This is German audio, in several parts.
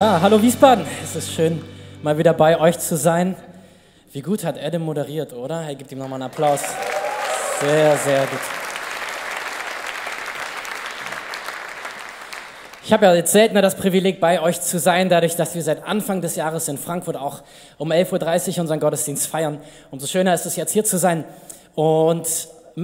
Ja, hallo Wiesbaden. Es ist schön, mal wieder bei euch zu sein. Wie gut hat Adam moderiert, oder? Er gibt ihm nochmal einen Applaus. Sehr, sehr gut. Ich habe ja jetzt seltener das Privileg, bei euch zu sein, dadurch, dass wir seit Anfang des Jahres in Frankfurt auch um 11.30 Uhr unseren Gottesdienst feiern. Umso schöner ist es jetzt hier zu sein. Und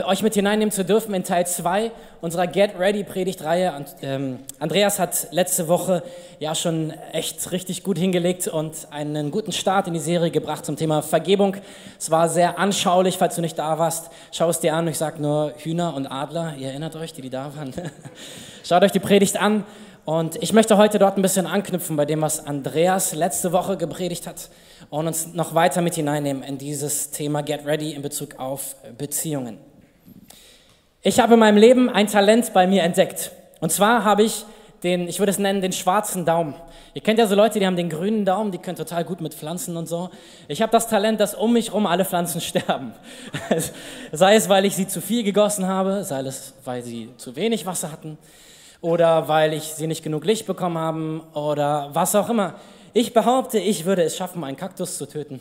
euch mit hineinnehmen zu dürfen in Teil 2 unserer Get Ready Predigtreihe. Und, ähm, Andreas hat letzte Woche ja schon echt richtig gut hingelegt und einen guten Start in die Serie gebracht zum Thema Vergebung. Es war sehr anschaulich, falls du nicht da warst. Schau es dir an. Ich sage nur Hühner und Adler. Ihr erinnert euch, die, die da waren. Schaut euch die Predigt an. Und ich möchte heute dort ein bisschen anknüpfen bei dem, was Andreas letzte Woche gepredigt hat und uns noch weiter mit hineinnehmen in dieses Thema Get Ready in Bezug auf Beziehungen. Ich habe in meinem Leben ein Talent bei mir entdeckt. Und zwar habe ich den, ich würde es nennen, den schwarzen Daumen. Ihr kennt ja so Leute, die haben den grünen Daumen, die können total gut mit Pflanzen und so. Ich habe das Talent, dass um mich herum alle Pflanzen sterben. sei es, weil ich sie zu viel gegossen habe, sei es, weil sie zu wenig Wasser hatten oder weil ich sie nicht genug Licht bekommen haben oder was auch immer. Ich behaupte, ich würde es schaffen, einen Kaktus zu töten.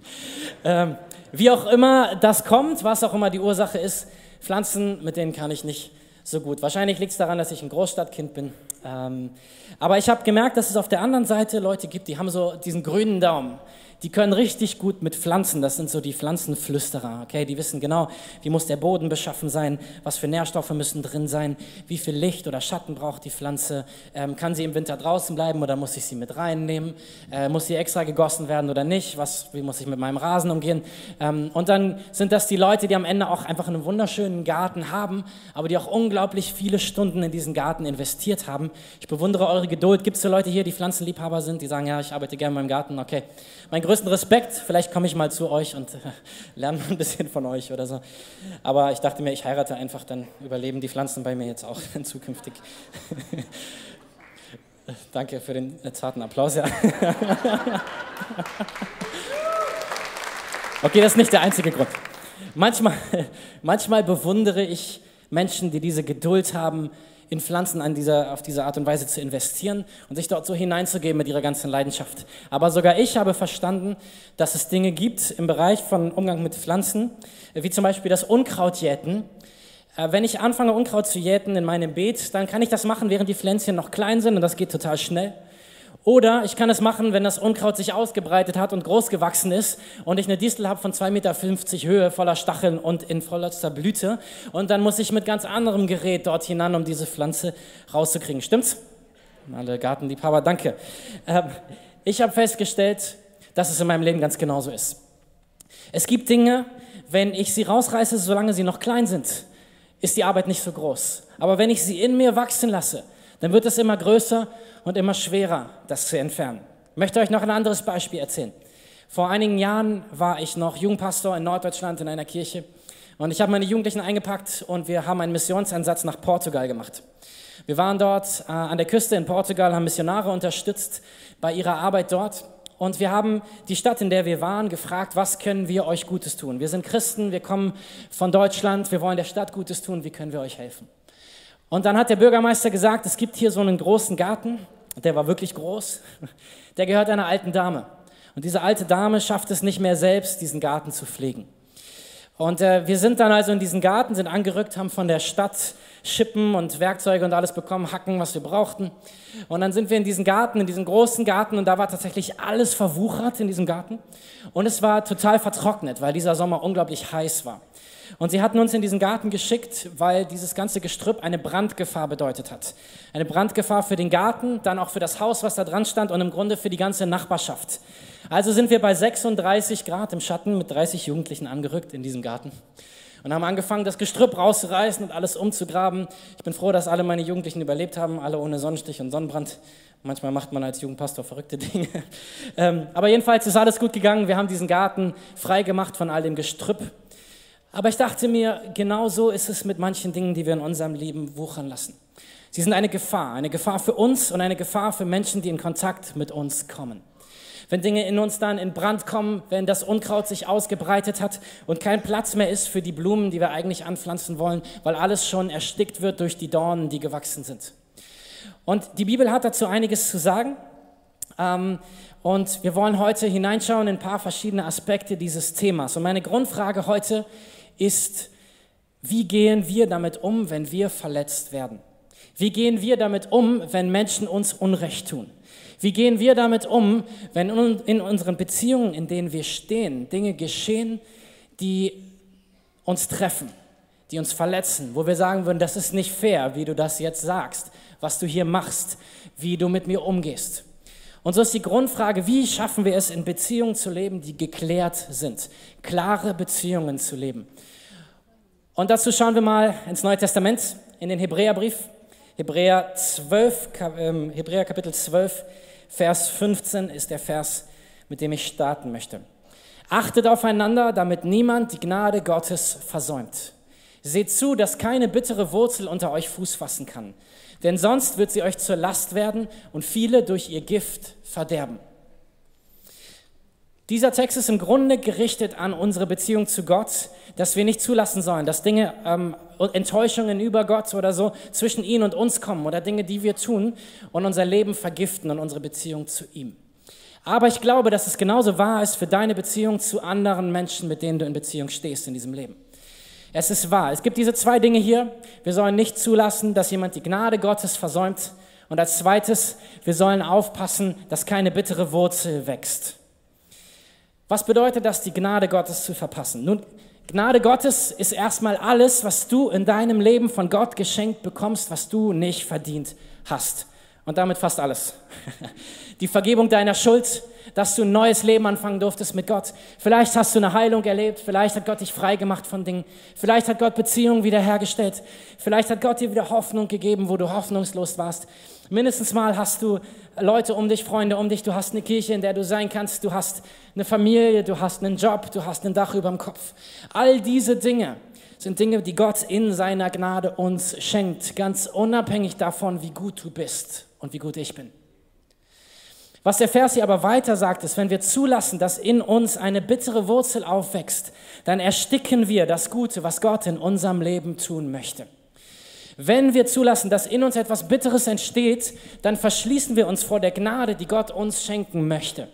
ähm, wie auch immer das kommt, was auch immer die Ursache ist, Pflanzen, mit denen kann ich nicht so gut. Wahrscheinlich liegt es daran, dass ich ein Großstadtkind bin. Ähm, aber ich habe gemerkt, dass es auf der anderen Seite Leute gibt, die haben so diesen grünen Daumen die können richtig gut mit Pflanzen, das sind so die Pflanzenflüsterer, okay? Die wissen genau, wie muss der Boden beschaffen sein, was für Nährstoffe müssen drin sein, wie viel Licht oder Schatten braucht die Pflanze, ähm, kann sie im Winter draußen bleiben oder muss ich sie mit reinnehmen, äh, muss sie extra gegossen werden oder nicht, was, wie muss ich mit meinem Rasen umgehen? Ähm, und dann sind das die Leute, die am Ende auch einfach einen wunderschönen Garten haben, aber die auch unglaublich viele Stunden in diesen Garten investiert haben. Ich bewundere eure Geduld. Gibt es so Leute hier, die Pflanzenliebhaber sind, die sagen, ja, ich arbeite gerne in meinem Garten, okay. Mein größten Respekt. Vielleicht komme ich mal zu euch und äh, lerne ein bisschen von euch oder so. Aber ich dachte mir, ich heirate einfach, dann überleben die Pflanzen bei mir jetzt auch zukünftig. Danke für den zarten Applaus. Ja. okay, das ist nicht der einzige Grund. Manchmal, manchmal bewundere ich Menschen, die diese Geduld haben, in Pflanzen an dieser, auf diese Art und Weise zu investieren und sich dort so hineinzugeben mit ihrer ganzen Leidenschaft. Aber sogar ich habe verstanden, dass es Dinge gibt im Bereich von Umgang mit Pflanzen, wie zum Beispiel das Unkrautjäten. Äh, wenn ich anfange, Unkraut zu jäten in meinem Beet, dann kann ich das machen, während die Pflänzchen noch klein sind und das geht total schnell. Oder ich kann es machen, wenn das Unkraut sich ausgebreitet hat und groß gewachsen ist und ich eine Distel habe von 2,50 Meter Höhe voller Stacheln und in vollster Blüte. Und dann muss ich mit ganz anderem Gerät dort hinan, um diese Pflanze rauszukriegen. Stimmt's? Alle Gartenliebhaber, danke. Ähm, ich habe festgestellt, dass es in meinem Leben ganz genauso ist. Es gibt Dinge, wenn ich sie rausreiße, solange sie noch klein sind, ist die Arbeit nicht so groß. Aber wenn ich sie in mir wachsen lasse, dann wird es immer größer und immer schwerer, das zu entfernen. Ich möchte euch noch ein anderes Beispiel erzählen. Vor einigen Jahren war ich noch Jugendpastor in Norddeutschland in einer Kirche und ich habe meine Jugendlichen eingepackt und wir haben einen Missionsansatz nach Portugal gemacht. Wir waren dort äh, an der Küste in Portugal, haben Missionare unterstützt bei ihrer Arbeit dort und wir haben die Stadt, in der wir waren, gefragt, was können wir euch Gutes tun? Wir sind Christen, wir kommen von Deutschland, wir wollen der Stadt Gutes tun, wie können wir euch helfen? Und dann hat der Bürgermeister gesagt, es gibt hier so einen großen Garten, der war wirklich groß, der gehört einer alten Dame. Und diese alte Dame schafft es nicht mehr selbst, diesen Garten zu pflegen. Und äh, wir sind dann also in diesen Garten, sind angerückt, haben von der Stadt Schippen und Werkzeuge und alles bekommen, Hacken, was wir brauchten. Und dann sind wir in diesen Garten, in diesen großen Garten und da war tatsächlich alles verwuchert in diesem Garten. Und es war total vertrocknet, weil dieser Sommer unglaublich heiß war. Und sie hatten uns in diesen Garten geschickt, weil dieses ganze Gestrüpp eine Brandgefahr bedeutet hat. Eine Brandgefahr für den Garten, dann auch für das Haus, was da dran stand und im Grunde für die ganze Nachbarschaft. Also sind wir bei 36 Grad im Schatten mit 30 Jugendlichen angerückt in diesem Garten und haben angefangen, das Gestrüpp rauszureißen und alles umzugraben. Ich bin froh, dass alle meine Jugendlichen überlebt haben, alle ohne Sonnenstich und Sonnenbrand. Manchmal macht man als Jugendpastor verrückte Dinge. Ähm, aber jedenfalls ist alles gut gegangen. Wir haben diesen Garten frei gemacht von all dem Gestrüpp. Aber ich dachte mir, genau so ist es mit manchen Dingen, die wir in unserem Leben wuchern lassen. Sie sind eine Gefahr, eine Gefahr für uns und eine Gefahr für Menschen, die in Kontakt mit uns kommen. Wenn Dinge in uns dann in Brand kommen, wenn das Unkraut sich ausgebreitet hat und kein Platz mehr ist für die Blumen, die wir eigentlich anpflanzen wollen, weil alles schon erstickt wird durch die Dornen, die gewachsen sind. Und die Bibel hat dazu einiges zu sagen. Ähm, und wir wollen heute hineinschauen in ein paar verschiedene Aspekte dieses Themas. Und meine Grundfrage heute ist, wie gehen wir damit um, wenn wir verletzt werden? Wie gehen wir damit um, wenn Menschen uns Unrecht tun? Wie gehen wir damit um, wenn in unseren Beziehungen, in denen wir stehen, Dinge geschehen, die uns treffen, die uns verletzen, wo wir sagen würden, das ist nicht fair, wie du das jetzt sagst, was du hier machst, wie du mit mir umgehst. Und so ist die Grundfrage, wie schaffen wir es, in Beziehungen zu leben, die geklärt sind, klare Beziehungen zu leben. Und dazu schauen wir mal ins Neue Testament, in den Hebräerbrief, Hebräer 12, ähm, Hebräer Kapitel 12, Vers 15 ist der Vers, mit dem ich starten möchte. Achtet aufeinander, damit niemand die Gnade Gottes versäumt. Seht zu, dass keine bittere Wurzel unter euch Fuß fassen kann denn sonst wird sie euch zur Last werden und viele durch ihr Gift verderben. Dieser Text ist im Grunde gerichtet an unsere Beziehung zu Gott, dass wir nicht zulassen sollen, dass Dinge, ähm, Enttäuschungen über Gott oder so zwischen ihn und uns kommen oder Dinge, die wir tun und unser Leben vergiften und unsere Beziehung zu ihm. Aber ich glaube, dass es genauso wahr ist für deine Beziehung zu anderen Menschen, mit denen du in Beziehung stehst in diesem Leben. Es ist wahr. Es gibt diese zwei Dinge hier. Wir sollen nicht zulassen, dass jemand die Gnade Gottes versäumt. Und als zweites, wir sollen aufpassen, dass keine bittere Wurzel wächst. Was bedeutet das, die Gnade Gottes zu verpassen? Nun, Gnade Gottes ist erstmal alles, was du in deinem Leben von Gott geschenkt bekommst, was du nicht verdient hast. Und damit fast alles. Die Vergebung deiner Schuld, dass du ein neues Leben anfangen durftest mit Gott. Vielleicht hast du eine Heilung erlebt, vielleicht hat Gott dich frei gemacht von Dingen, vielleicht hat Gott Beziehungen wiederhergestellt, vielleicht hat Gott dir wieder Hoffnung gegeben, wo du hoffnungslos warst. Mindestens mal hast du Leute um dich, Freunde um dich, du hast eine Kirche, in der du sein kannst, du hast eine Familie, du hast einen Job, du hast ein Dach über dem Kopf. All diese Dinge sind Dinge, die Gott in seiner Gnade uns schenkt, ganz unabhängig davon, wie gut du bist und wie gut ich bin. Was der Vers hier aber weiter sagt, ist, wenn wir zulassen, dass in uns eine bittere Wurzel aufwächst, dann ersticken wir das Gute, was Gott in unserem Leben tun möchte. Wenn wir zulassen, dass in uns etwas Bitteres entsteht, dann verschließen wir uns vor der Gnade, die Gott uns schenken möchte.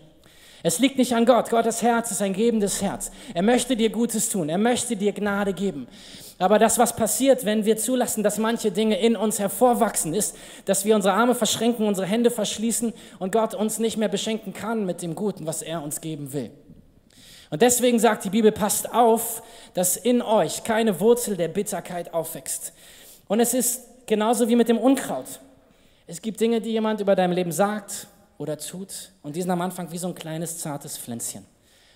Es liegt nicht an Gott. Gottes Herz ist ein gebendes Herz. Er möchte dir Gutes tun. Er möchte dir Gnade geben. Aber das, was passiert, wenn wir zulassen, dass manche Dinge in uns hervorwachsen, ist, dass wir unsere Arme verschränken, unsere Hände verschließen und Gott uns nicht mehr beschenken kann mit dem Guten, was er uns geben will. Und deswegen sagt die Bibel, passt auf, dass in euch keine Wurzel der Bitterkeit aufwächst. Und es ist genauso wie mit dem Unkraut. Es gibt Dinge, die jemand über dein Leben sagt oder tut und die sind am Anfang wie so ein kleines, zartes Pflänzchen.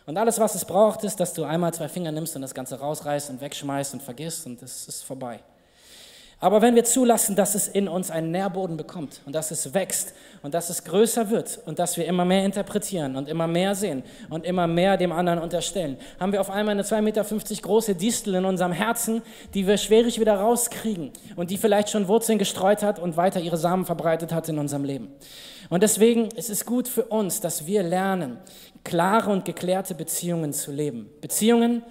Und alles, was es braucht, ist, dass du einmal zwei Finger nimmst und das Ganze rausreißt und wegschmeißt und vergisst und es ist vorbei. Aber wenn wir zulassen, dass es in uns einen Nährboden bekommt und dass es wächst und dass es größer wird und dass wir immer mehr interpretieren und immer mehr sehen und immer mehr dem anderen unterstellen, haben wir auf einmal eine 2,50 Meter große Distel in unserem Herzen, die wir schwierig wieder rauskriegen und die vielleicht schon Wurzeln gestreut hat und weiter ihre Samen verbreitet hat in unserem Leben. Und deswegen ist es gut für uns, dass wir lernen, klare und geklärte Beziehungen zu leben. Beziehungen,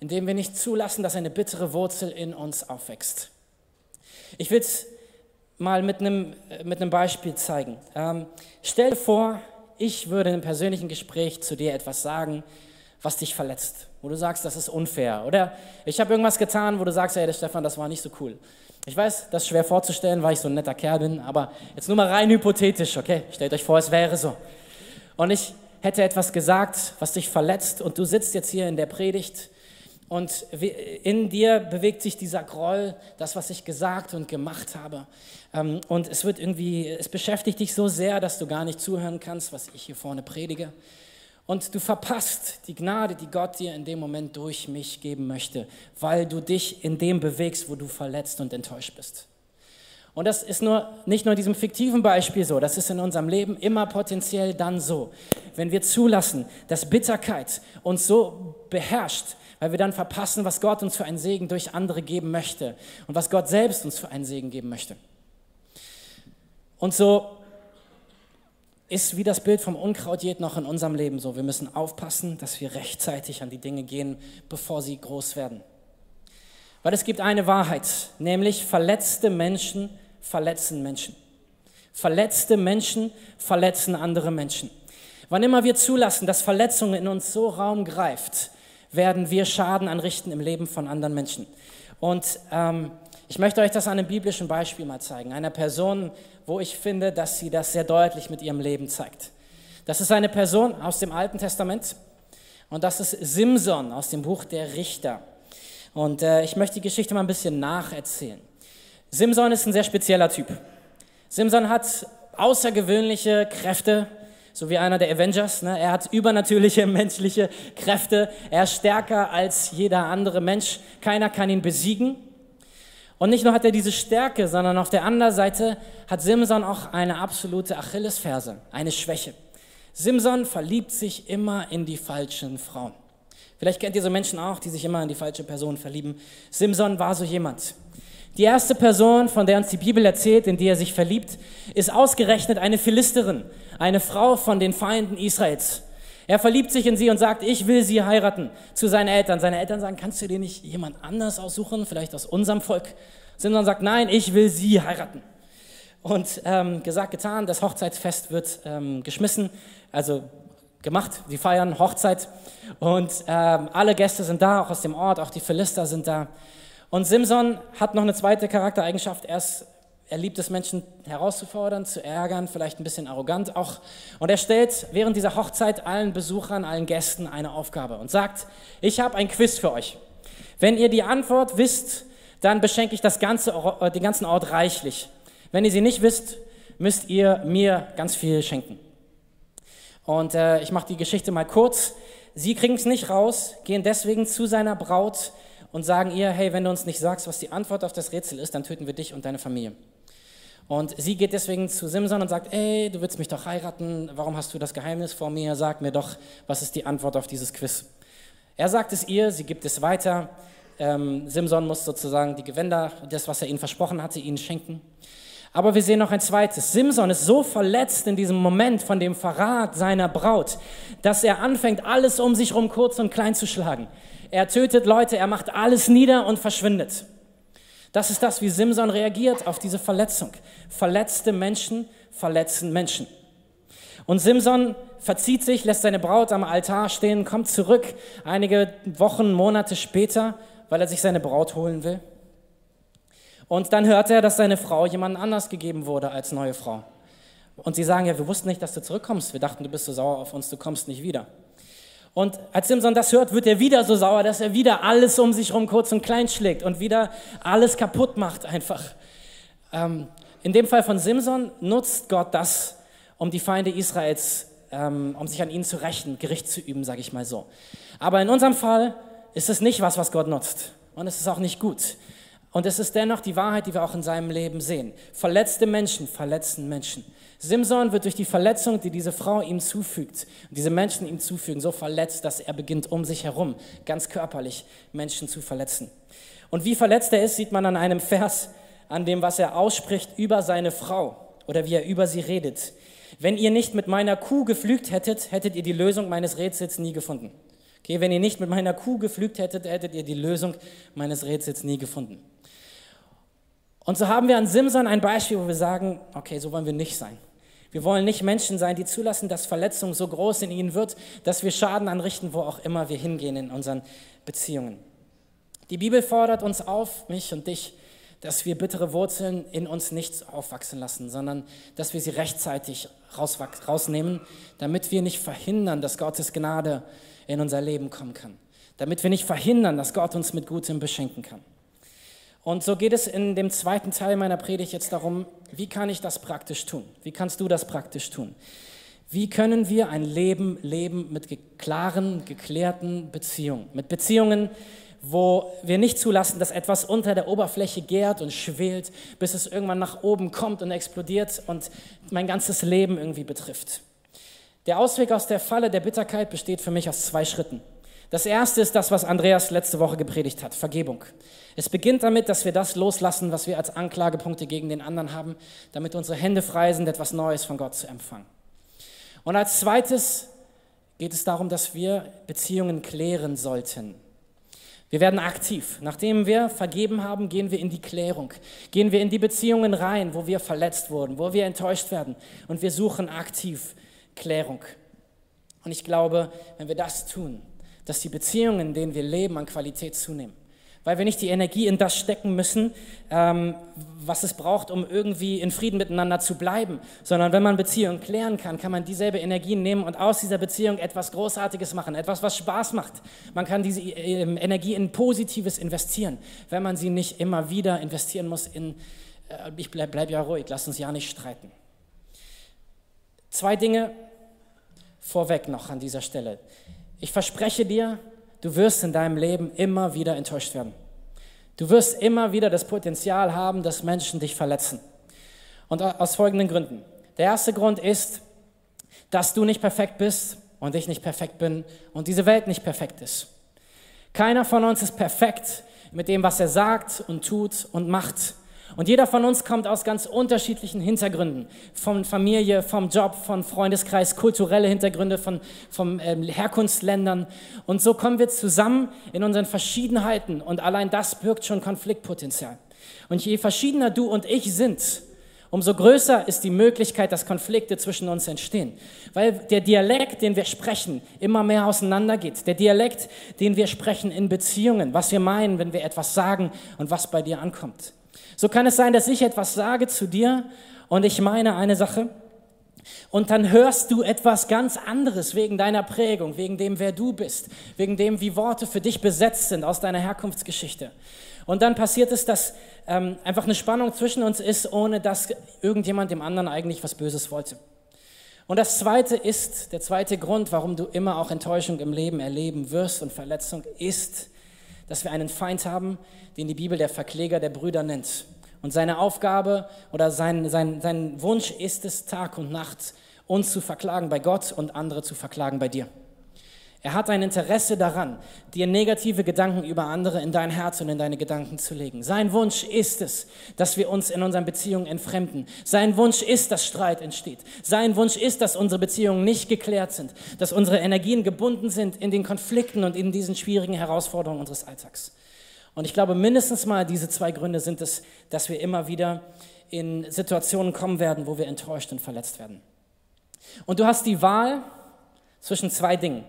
in denen wir nicht zulassen, dass eine bittere Wurzel in uns aufwächst. Ich will es mal mit einem, mit einem Beispiel zeigen. Ähm, stell dir vor, ich würde in einem persönlichen Gespräch zu dir etwas sagen, was dich verletzt, wo du sagst, das ist unfair. Oder ich habe irgendwas getan, wo du sagst, hey, Stefan, das war nicht so cool. Ich weiß, das ist schwer vorzustellen, weil ich so ein netter Kerl bin, aber jetzt nur mal rein hypothetisch, okay? Stellt euch vor, es wäre so. Und ich hätte etwas gesagt, was dich verletzt und du sitzt jetzt hier in der Predigt und in dir bewegt sich dieser Groll, das, was ich gesagt und gemacht habe. Ähm, und es wird irgendwie, es beschäftigt dich so sehr, dass du gar nicht zuhören kannst, was ich hier vorne predige. Und du verpasst die Gnade, die Gott dir in dem Moment durch mich geben möchte, weil du dich in dem bewegst, wo du verletzt und enttäuscht bist. Und das ist nur, nicht nur in diesem fiktiven Beispiel so, das ist in unserem Leben immer potenziell dann so. Wenn wir zulassen, dass Bitterkeit uns so beherrscht, weil wir dann verpassen, was Gott uns für einen Segen durch andere geben möchte und was Gott selbst uns für einen Segen geben möchte. Und so ist wie das Bild vom Unkraut jetzt noch in unserem Leben so. Wir müssen aufpassen, dass wir rechtzeitig an die Dinge gehen, bevor sie groß werden. Weil es gibt eine Wahrheit, nämlich verletzte Menschen verletzen Menschen. Verletzte Menschen verletzen andere Menschen. Wann immer wir zulassen, dass Verletzung in uns so Raum greift, werden wir Schaden anrichten im Leben von anderen Menschen. Und ähm, ich möchte euch das an einem biblischen Beispiel mal zeigen. Einer Person, wo ich finde, dass sie das sehr deutlich mit ihrem Leben zeigt. Das ist eine Person aus dem Alten Testament und das ist Simson aus dem Buch der Richter. Und äh, ich möchte die Geschichte mal ein bisschen nacherzählen. Simson ist ein sehr spezieller Typ. Simson hat außergewöhnliche Kräfte, so wie einer der Avengers. Ne? Er hat übernatürliche menschliche Kräfte. Er ist stärker als jeder andere Mensch. Keiner kann ihn besiegen. Und nicht nur hat er diese Stärke, sondern auf der anderen Seite hat Simson auch eine absolute Achillesferse, eine Schwäche. Simson verliebt sich immer in die falschen Frauen. Vielleicht kennt ihr so Menschen auch, die sich immer in die falsche Person verlieben. Simson war so jemand. Die erste Person, von der uns die Bibel erzählt, in die er sich verliebt, ist ausgerechnet eine Philisterin, eine Frau von den Feinden Israels. Er verliebt sich in sie und sagt, ich will sie heiraten zu seinen Eltern. Seine Eltern sagen, kannst du dir nicht jemand anders aussuchen, vielleicht aus unserem Volk? Simson sagt, nein, ich will sie heiraten. Und ähm, gesagt, getan, das Hochzeitsfest wird ähm, geschmissen, also gemacht, sie feiern Hochzeit und ähm, alle Gäste sind da, auch aus dem Ort, auch die Philister sind da. Und Simson hat noch eine zweite Charaktereigenschaft. Er, ist, er liebt es, Menschen herauszufordern, zu ärgern, vielleicht ein bisschen arrogant auch. Und er stellt während dieser Hochzeit allen Besuchern, allen Gästen eine Aufgabe und sagt, ich habe ein Quiz für euch. Wenn ihr die Antwort wisst, dann beschenke ich das ganze, äh, den ganzen Ort reichlich. Wenn ihr sie nicht wisst, müsst ihr mir ganz viel schenken. Und äh, ich mache die Geschichte mal kurz. Sie kriegen es nicht raus, gehen deswegen zu seiner Braut und sagen ihr, hey, wenn du uns nicht sagst, was die Antwort auf das Rätsel ist, dann töten wir dich und deine Familie. Und sie geht deswegen zu Simson und sagt, ey, du willst mich doch heiraten, warum hast du das Geheimnis vor mir? Sag mir doch, was ist die Antwort auf dieses Quiz? Er sagt es ihr, sie gibt es weiter. Ähm, Simson muss sozusagen die Gewänder, das, was er ihnen versprochen hatte, ihnen schenken. Aber wir sehen noch ein zweites. Simson ist so verletzt in diesem Moment von dem Verrat seiner Braut, dass er anfängt, alles um sich herum kurz und klein zu schlagen. Er tötet Leute, er macht alles nieder und verschwindet. Das ist das, wie Simson reagiert auf diese Verletzung. Verletzte Menschen verletzen Menschen. Und Simson verzieht sich, lässt seine Braut am Altar stehen, kommt zurück einige Wochen, Monate später, weil er sich seine Braut holen will. Und dann hört er, dass seine Frau jemand anders gegeben wurde als neue Frau. Und sie sagen, ja, wir wussten nicht, dass du zurückkommst. Wir dachten, du bist so sauer auf uns, du kommst nicht wieder. Und als Simson das hört, wird er wieder so sauer, dass er wieder alles um sich herum kurz und klein schlägt und wieder alles kaputt macht einfach. Ähm, in dem Fall von Simson nutzt Gott das, um die Feinde Israels, ähm, um sich an ihnen zu rächen, Gericht zu üben, sage ich mal so. Aber in unserem Fall ist es nicht was, was Gott nutzt. Und es ist auch nicht gut. Und es ist dennoch die Wahrheit, die wir auch in seinem Leben sehen. Verletzte Menschen verletzen Menschen. Simson wird durch die Verletzung, die diese Frau ihm zufügt, diese Menschen ihm zufügen, so verletzt, dass er beginnt, um sich herum, ganz körperlich, Menschen zu verletzen. Und wie verletzt er ist, sieht man an einem Vers, an dem, was er ausspricht über seine Frau oder wie er über sie redet. Wenn ihr nicht mit meiner Kuh geflügt hättet, hättet ihr die Lösung meines Rätsels nie gefunden. Okay, wenn ihr nicht mit meiner Kuh geflügt hättet, hättet ihr die Lösung meines Rätsels nie gefunden. Und so haben wir an Simson ein Beispiel, wo wir sagen, okay, so wollen wir nicht sein. Wir wollen nicht Menschen sein, die zulassen, dass Verletzung so groß in ihnen wird, dass wir Schaden anrichten, wo auch immer wir hingehen in unseren Beziehungen. Die Bibel fordert uns auf, mich und dich, dass wir bittere Wurzeln in uns nicht aufwachsen lassen, sondern dass wir sie rechtzeitig rausnehmen, damit wir nicht verhindern, dass Gottes Gnade in unser Leben kommen kann. Damit wir nicht verhindern, dass Gott uns mit Gutem beschenken kann. Und so geht es in dem zweiten Teil meiner Predigt jetzt darum, wie kann ich das praktisch tun? Wie kannst du das praktisch tun? Wie können wir ein Leben leben mit klaren, geklärten Beziehungen? Mit Beziehungen, wo wir nicht zulassen, dass etwas unter der Oberfläche gärt und schwelt, bis es irgendwann nach oben kommt und explodiert und mein ganzes Leben irgendwie betrifft. Der Ausweg aus der Falle der Bitterkeit besteht für mich aus zwei Schritten. Das erste ist das, was Andreas letzte Woche gepredigt hat, Vergebung. Es beginnt damit, dass wir das loslassen, was wir als Anklagepunkte gegen den anderen haben, damit unsere Hände frei sind, etwas Neues von Gott zu empfangen. Und als zweites geht es darum, dass wir Beziehungen klären sollten. Wir werden aktiv. Nachdem wir vergeben haben, gehen wir in die Klärung. Gehen wir in die Beziehungen rein, wo wir verletzt wurden, wo wir enttäuscht werden. Und wir suchen aktiv Klärung. Und ich glaube, wenn wir das tun, dass die Beziehungen, in denen wir leben, an Qualität zunehmen weil wir nicht die Energie in das stecken müssen, ähm, was es braucht, um irgendwie in Frieden miteinander zu bleiben, sondern wenn man Beziehungen klären kann, kann man dieselbe Energie nehmen und aus dieser Beziehung etwas Großartiges machen, etwas, was Spaß macht. Man kann diese äh, Energie in Positives investieren, wenn man sie nicht immer wieder investieren muss in, äh, ich bleib, bleib ja ruhig, lass uns ja nicht streiten. Zwei Dinge vorweg noch an dieser Stelle. Ich verspreche dir, du wirst in deinem Leben immer wieder enttäuscht werden. Du wirst immer wieder das Potenzial haben, dass Menschen dich verletzen. Und aus folgenden Gründen. Der erste Grund ist, dass du nicht perfekt bist und ich nicht perfekt bin und diese Welt nicht perfekt ist. Keiner von uns ist perfekt mit dem, was er sagt und tut und macht. Und jeder von uns kommt aus ganz unterschiedlichen Hintergründen. Von Familie, vom Job, von Freundeskreis, kulturelle Hintergründe, von, von ähm, Herkunftsländern. Und so kommen wir zusammen in unseren Verschiedenheiten. Und allein das birgt schon Konfliktpotenzial. Und je verschiedener du und ich sind, umso größer ist die Möglichkeit, dass Konflikte zwischen uns entstehen. Weil der Dialekt, den wir sprechen, immer mehr auseinandergeht. Der Dialekt, den wir sprechen in Beziehungen, was wir meinen, wenn wir etwas sagen und was bei dir ankommt. So kann es sein, dass ich etwas sage zu dir und ich meine eine Sache und dann hörst du etwas ganz anderes wegen deiner Prägung, wegen dem, wer du bist, wegen dem, wie Worte für dich besetzt sind aus deiner Herkunftsgeschichte. Und dann passiert es, dass ähm, einfach eine Spannung zwischen uns ist, ohne dass irgendjemand dem anderen eigentlich was Böses wollte. Und das zweite ist, der zweite Grund, warum du immer auch Enttäuschung im Leben erleben wirst und Verletzung, ist, dass wir einen Feind haben, den die Bibel der Verkläger der Brüder nennt. Und seine Aufgabe oder sein, sein, sein Wunsch ist es, Tag und Nacht uns zu verklagen bei Gott und andere zu verklagen bei dir. Er hat ein Interesse daran, dir negative Gedanken über andere in dein Herz und in deine Gedanken zu legen. Sein Wunsch ist es, dass wir uns in unseren Beziehungen entfremden. Sein Wunsch ist, dass Streit entsteht. Sein Wunsch ist, dass unsere Beziehungen nicht geklärt sind, dass unsere Energien gebunden sind in den Konflikten und in diesen schwierigen Herausforderungen unseres Alltags. Und ich glaube, mindestens mal diese zwei Gründe sind es, dass wir immer wieder in Situationen kommen werden, wo wir enttäuscht und verletzt werden. Und du hast die Wahl zwischen zwei Dingen.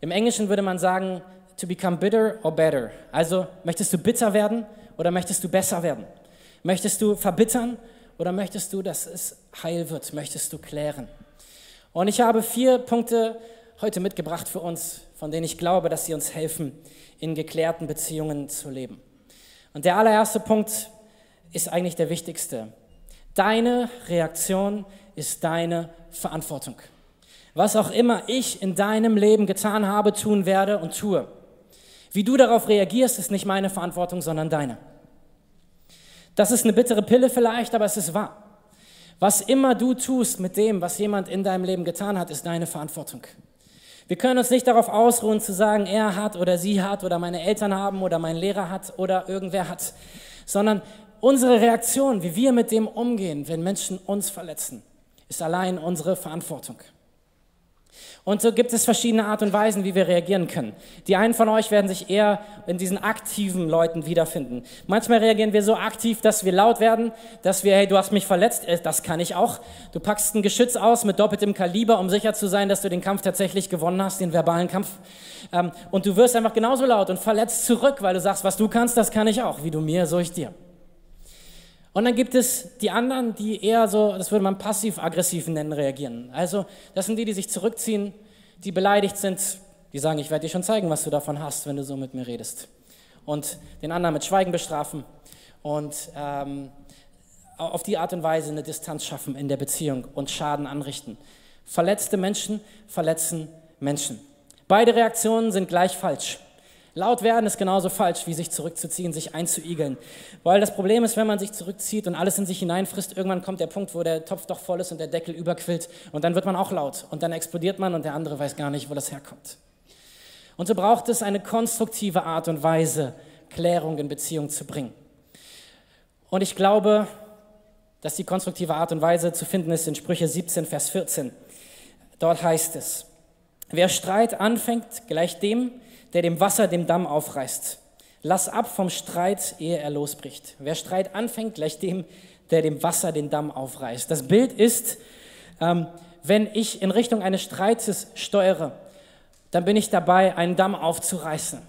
Im Englischen würde man sagen, to become bitter or better. Also möchtest du bitter werden oder möchtest du besser werden? Möchtest du verbittern oder möchtest du, dass es heil wird? Möchtest du klären? Und ich habe vier Punkte heute mitgebracht für uns, von denen ich glaube, dass sie uns helfen, in geklärten Beziehungen zu leben. Und der allererste Punkt ist eigentlich der wichtigste. Deine Reaktion ist deine Verantwortung. Was auch immer ich in deinem Leben getan habe, tun werde und tue. Wie du darauf reagierst, ist nicht meine Verantwortung, sondern deine. Das ist eine bittere Pille vielleicht, aber es ist wahr. Was immer du tust mit dem, was jemand in deinem Leben getan hat, ist deine Verantwortung. Wir können uns nicht darauf ausruhen zu sagen, er hat oder sie hat oder meine Eltern haben oder mein Lehrer hat oder irgendwer hat, sondern unsere Reaktion, wie wir mit dem umgehen, wenn Menschen uns verletzen, ist allein unsere Verantwortung. Und so gibt es verschiedene Art und Weisen, wie wir reagieren können. Die einen von euch werden sich eher in diesen aktiven Leuten wiederfinden. Manchmal reagieren wir so aktiv, dass wir laut werden, dass wir, hey, du hast mich verletzt, äh, das kann ich auch. Du packst ein Geschütz aus mit doppeltem Kaliber, um sicher zu sein, dass du den Kampf tatsächlich gewonnen hast, den verbalen Kampf. Ähm, und du wirst einfach genauso laut und verletzt zurück, weil du sagst, was du kannst, das kann ich auch. Wie du mir, so ich dir. Und dann gibt es die anderen, die eher so, das würde man passiv-aggressiv nennen, reagieren. Also das sind die, die sich zurückziehen, die beleidigt sind, die sagen, ich werde dir schon zeigen, was du davon hast, wenn du so mit mir redest. Und den anderen mit Schweigen bestrafen und ähm, auf die Art und Weise eine Distanz schaffen in der Beziehung und Schaden anrichten. Verletzte Menschen verletzen Menschen. Beide Reaktionen sind gleich falsch. Laut werden ist genauso falsch, wie sich zurückzuziehen, sich einzuigeln. Weil das Problem ist, wenn man sich zurückzieht und alles in sich hineinfrisst, irgendwann kommt der Punkt, wo der Topf doch voll ist und der Deckel überquillt und dann wird man auch laut und dann explodiert man und der andere weiß gar nicht, wo das herkommt. Und so braucht es eine konstruktive Art und Weise, Klärung in Beziehung zu bringen. Und ich glaube, dass die konstruktive Art und Weise zu finden ist in Sprüche 17, Vers 14. Dort heißt es, wer Streit anfängt, gleich dem, der dem Wasser dem Damm aufreißt. Lass ab vom Streit, ehe er losbricht. Wer Streit anfängt, gleich dem, der dem Wasser den Damm aufreißt. Das Bild ist, ähm, wenn ich in Richtung eines Streites steuere, dann bin ich dabei, einen Damm aufzureißen.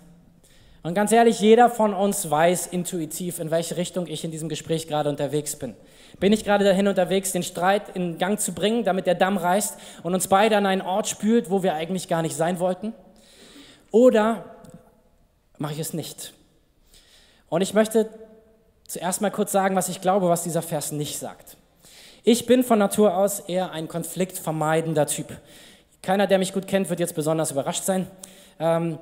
Und ganz ehrlich, jeder von uns weiß intuitiv, in welche Richtung ich in diesem Gespräch gerade unterwegs bin. Bin ich gerade dahin unterwegs, den Streit in Gang zu bringen, damit der Damm reißt und uns beide an einen Ort spült, wo wir eigentlich gar nicht sein wollten? Oder mache ich es nicht? Und ich möchte zuerst mal kurz sagen, was ich glaube, was dieser Vers nicht sagt. Ich bin von Natur aus eher ein konfliktvermeidender Typ. Keiner, der mich gut kennt, wird jetzt besonders überrascht sein. Ähm,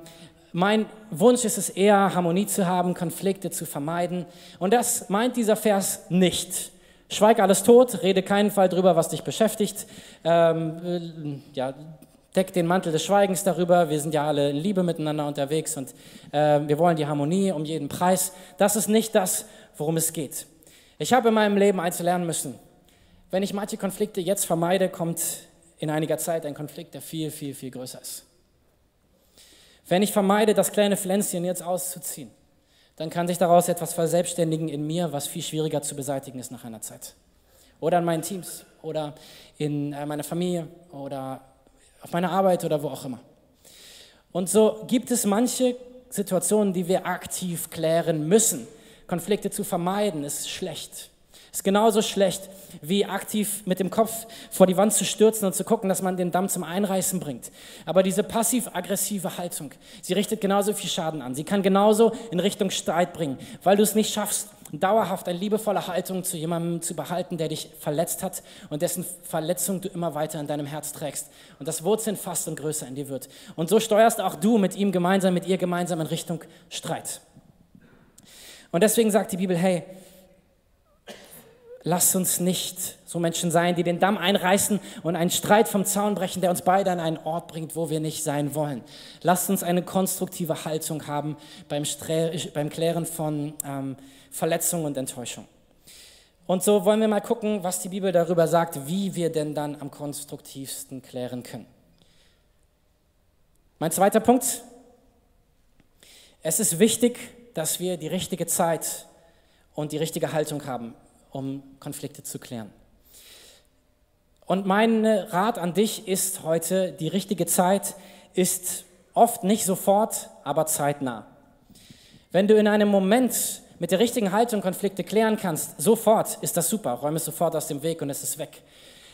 mein Wunsch ist es eher, Harmonie zu haben, Konflikte zu vermeiden. Und das meint dieser Vers nicht. Schweig alles tot, rede keinen Fall drüber, was dich beschäftigt. Ähm, äh, ja, deck den Mantel des Schweigens darüber. Wir sind ja alle in Liebe miteinander unterwegs und äh, wir wollen die Harmonie um jeden Preis. Das ist nicht das, worum es geht. Ich habe in meinem Leben eins lernen müssen. Wenn ich manche Konflikte jetzt vermeide, kommt in einiger Zeit ein Konflikt, der viel, viel, viel größer ist. Wenn ich vermeide, das kleine Pflänzchen jetzt auszuziehen, dann kann sich daraus etwas verselbstständigen in mir, was viel schwieriger zu beseitigen ist nach einer Zeit. Oder in meinen Teams oder in äh, meiner Familie oder auf meiner Arbeit oder wo auch immer. Und so gibt es manche Situationen, die wir aktiv klären müssen. Konflikte zu vermeiden ist schlecht. Ist genauso schlecht, wie aktiv mit dem Kopf vor die Wand zu stürzen und zu gucken, dass man den Damm zum Einreißen bringt. Aber diese passiv-aggressive Haltung, sie richtet genauso viel Schaden an. Sie kann genauso in Richtung Streit bringen, weil du es nicht schaffst, dauerhaft eine liebevolle Haltung zu jemandem zu behalten, der dich verletzt hat und dessen Verletzung du immer weiter in deinem Herz trägst und das Wurzeln fast und größer in dir wird. Und so steuerst auch du mit ihm gemeinsam, mit ihr gemeinsam in Richtung Streit. Und deswegen sagt die Bibel, hey, Lass uns nicht so Menschen sein, die den Damm einreißen und einen Streit vom Zaun brechen, der uns beide an einen Ort bringt, wo wir nicht sein wollen. Lasst uns eine konstruktive Haltung haben beim, beim Klären von ähm, Verletzung und Enttäuschung. Und so wollen wir mal gucken, was die Bibel darüber sagt, wie wir denn dann am konstruktivsten klären können. Mein zweiter Punkt. Es ist wichtig, dass wir die richtige Zeit und die richtige Haltung haben um Konflikte zu klären. Und mein Rat an dich ist heute, die richtige Zeit ist oft nicht sofort, aber zeitnah. Wenn du in einem Moment mit der richtigen Haltung Konflikte klären kannst, sofort ist das super, räume es sofort aus dem Weg und es ist weg.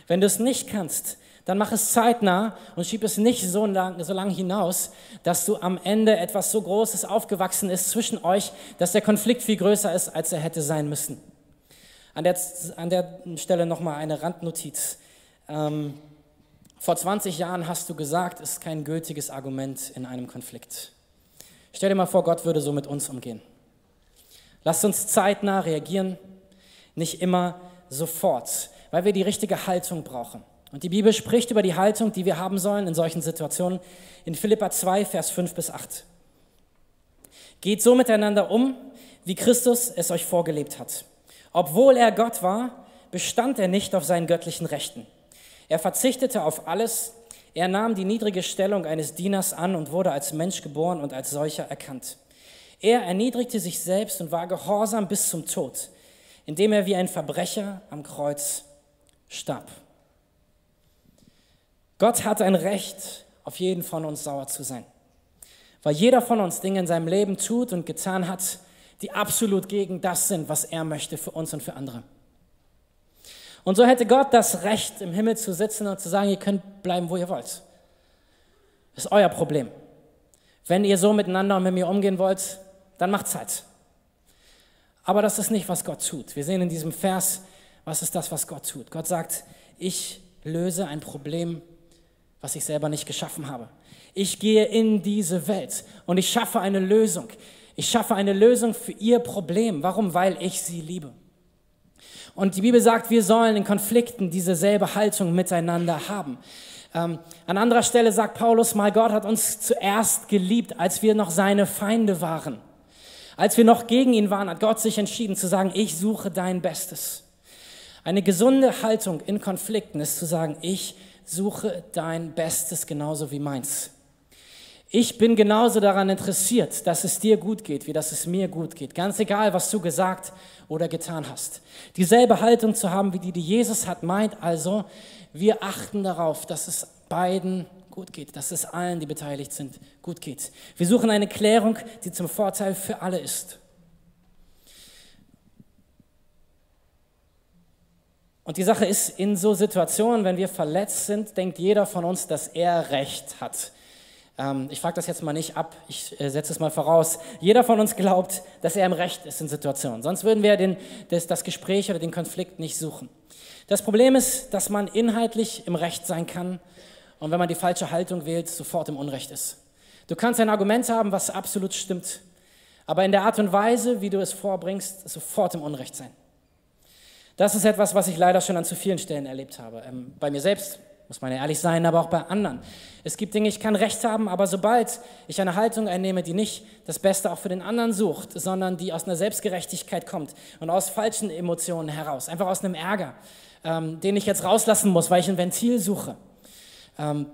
Wenn du es nicht kannst, dann mach es zeitnah und schieb es nicht so lang, so lang hinaus, dass du am Ende etwas so Großes aufgewachsen ist zwischen euch, dass der Konflikt viel größer ist, als er hätte sein müssen. An der, an der Stelle nochmal eine Randnotiz. Ähm, vor 20 Jahren hast du gesagt, ist kein gültiges Argument in einem Konflikt. Stell dir mal vor, Gott würde so mit uns umgehen. Lasst uns zeitnah reagieren, nicht immer sofort, weil wir die richtige Haltung brauchen. Und die Bibel spricht über die Haltung, die wir haben sollen in solchen Situationen in Philippa 2, Vers 5 bis 8. Geht so miteinander um, wie Christus es euch vorgelebt hat obwohl er Gott war, bestand er nicht auf seinen göttlichen Rechten. Er verzichtete auf alles, er nahm die niedrige Stellung eines Dieners an und wurde als Mensch geboren und als solcher erkannt. Er erniedrigte sich selbst und war gehorsam bis zum Tod, indem er wie ein Verbrecher am Kreuz starb. Gott hat ein Recht, auf jeden von uns sauer zu sein, weil jeder von uns Dinge in seinem Leben tut und getan hat, die absolut gegen das sind, was er möchte für uns und für andere. Und so hätte Gott das Recht, im Himmel zu sitzen und zu sagen, ihr könnt bleiben, wo ihr wollt. Das ist euer Problem. Wenn ihr so miteinander und mit mir umgehen wollt, dann macht Zeit. Aber das ist nicht, was Gott tut. Wir sehen in diesem Vers, was ist das, was Gott tut. Gott sagt, ich löse ein Problem, was ich selber nicht geschaffen habe. Ich gehe in diese Welt und ich schaffe eine Lösung. Ich schaffe eine Lösung für ihr Problem. Warum? Weil ich sie liebe. Und die Bibel sagt, wir sollen in Konflikten dieselbe Haltung miteinander haben. Ähm, an anderer Stelle sagt Paulus mal, Gott hat uns zuerst geliebt, als wir noch seine Feinde waren. Als wir noch gegen ihn waren, hat Gott sich entschieden zu sagen, ich suche dein Bestes. Eine gesunde Haltung in Konflikten ist zu sagen, ich suche dein Bestes genauso wie meins. Ich bin genauso daran interessiert, dass es dir gut geht, wie dass es mir gut geht. Ganz egal, was du gesagt oder getan hast. Dieselbe Haltung zu haben, wie die, die Jesus hat, meint also, wir achten darauf, dass es beiden gut geht, dass es allen, die beteiligt sind, gut geht. Wir suchen eine Klärung, die zum Vorteil für alle ist. Und die Sache ist, in so Situationen, wenn wir verletzt sind, denkt jeder von uns, dass er Recht hat. Ähm, ich frage das jetzt mal nicht ab, ich äh, setze es mal voraus. Jeder von uns glaubt, dass er im Recht ist in Situationen. Sonst würden wir den, das, das Gespräch oder den Konflikt nicht suchen. Das Problem ist, dass man inhaltlich im Recht sein kann und wenn man die falsche Haltung wählt, sofort im Unrecht ist. Du kannst ein Argument haben, was absolut stimmt, aber in der Art und Weise, wie du es vorbringst, sofort im Unrecht sein. Das ist etwas, was ich leider schon an zu vielen Stellen erlebt habe. Ähm, bei mir selbst, muss man ja ehrlich sein, aber auch bei anderen. Es gibt Dinge, ich kann Recht haben, aber sobald ich eine Haltung einnehme, die nicht das Beste auch für den anderen sucht, sondern die aus einer Selbstgerechtigkeit kommt und aus falschen Emotionen heraus, einfach aus einem Ärger, ähm, den ich jetzt rauslassen muss, weil ich ein Ventil suche, ähm,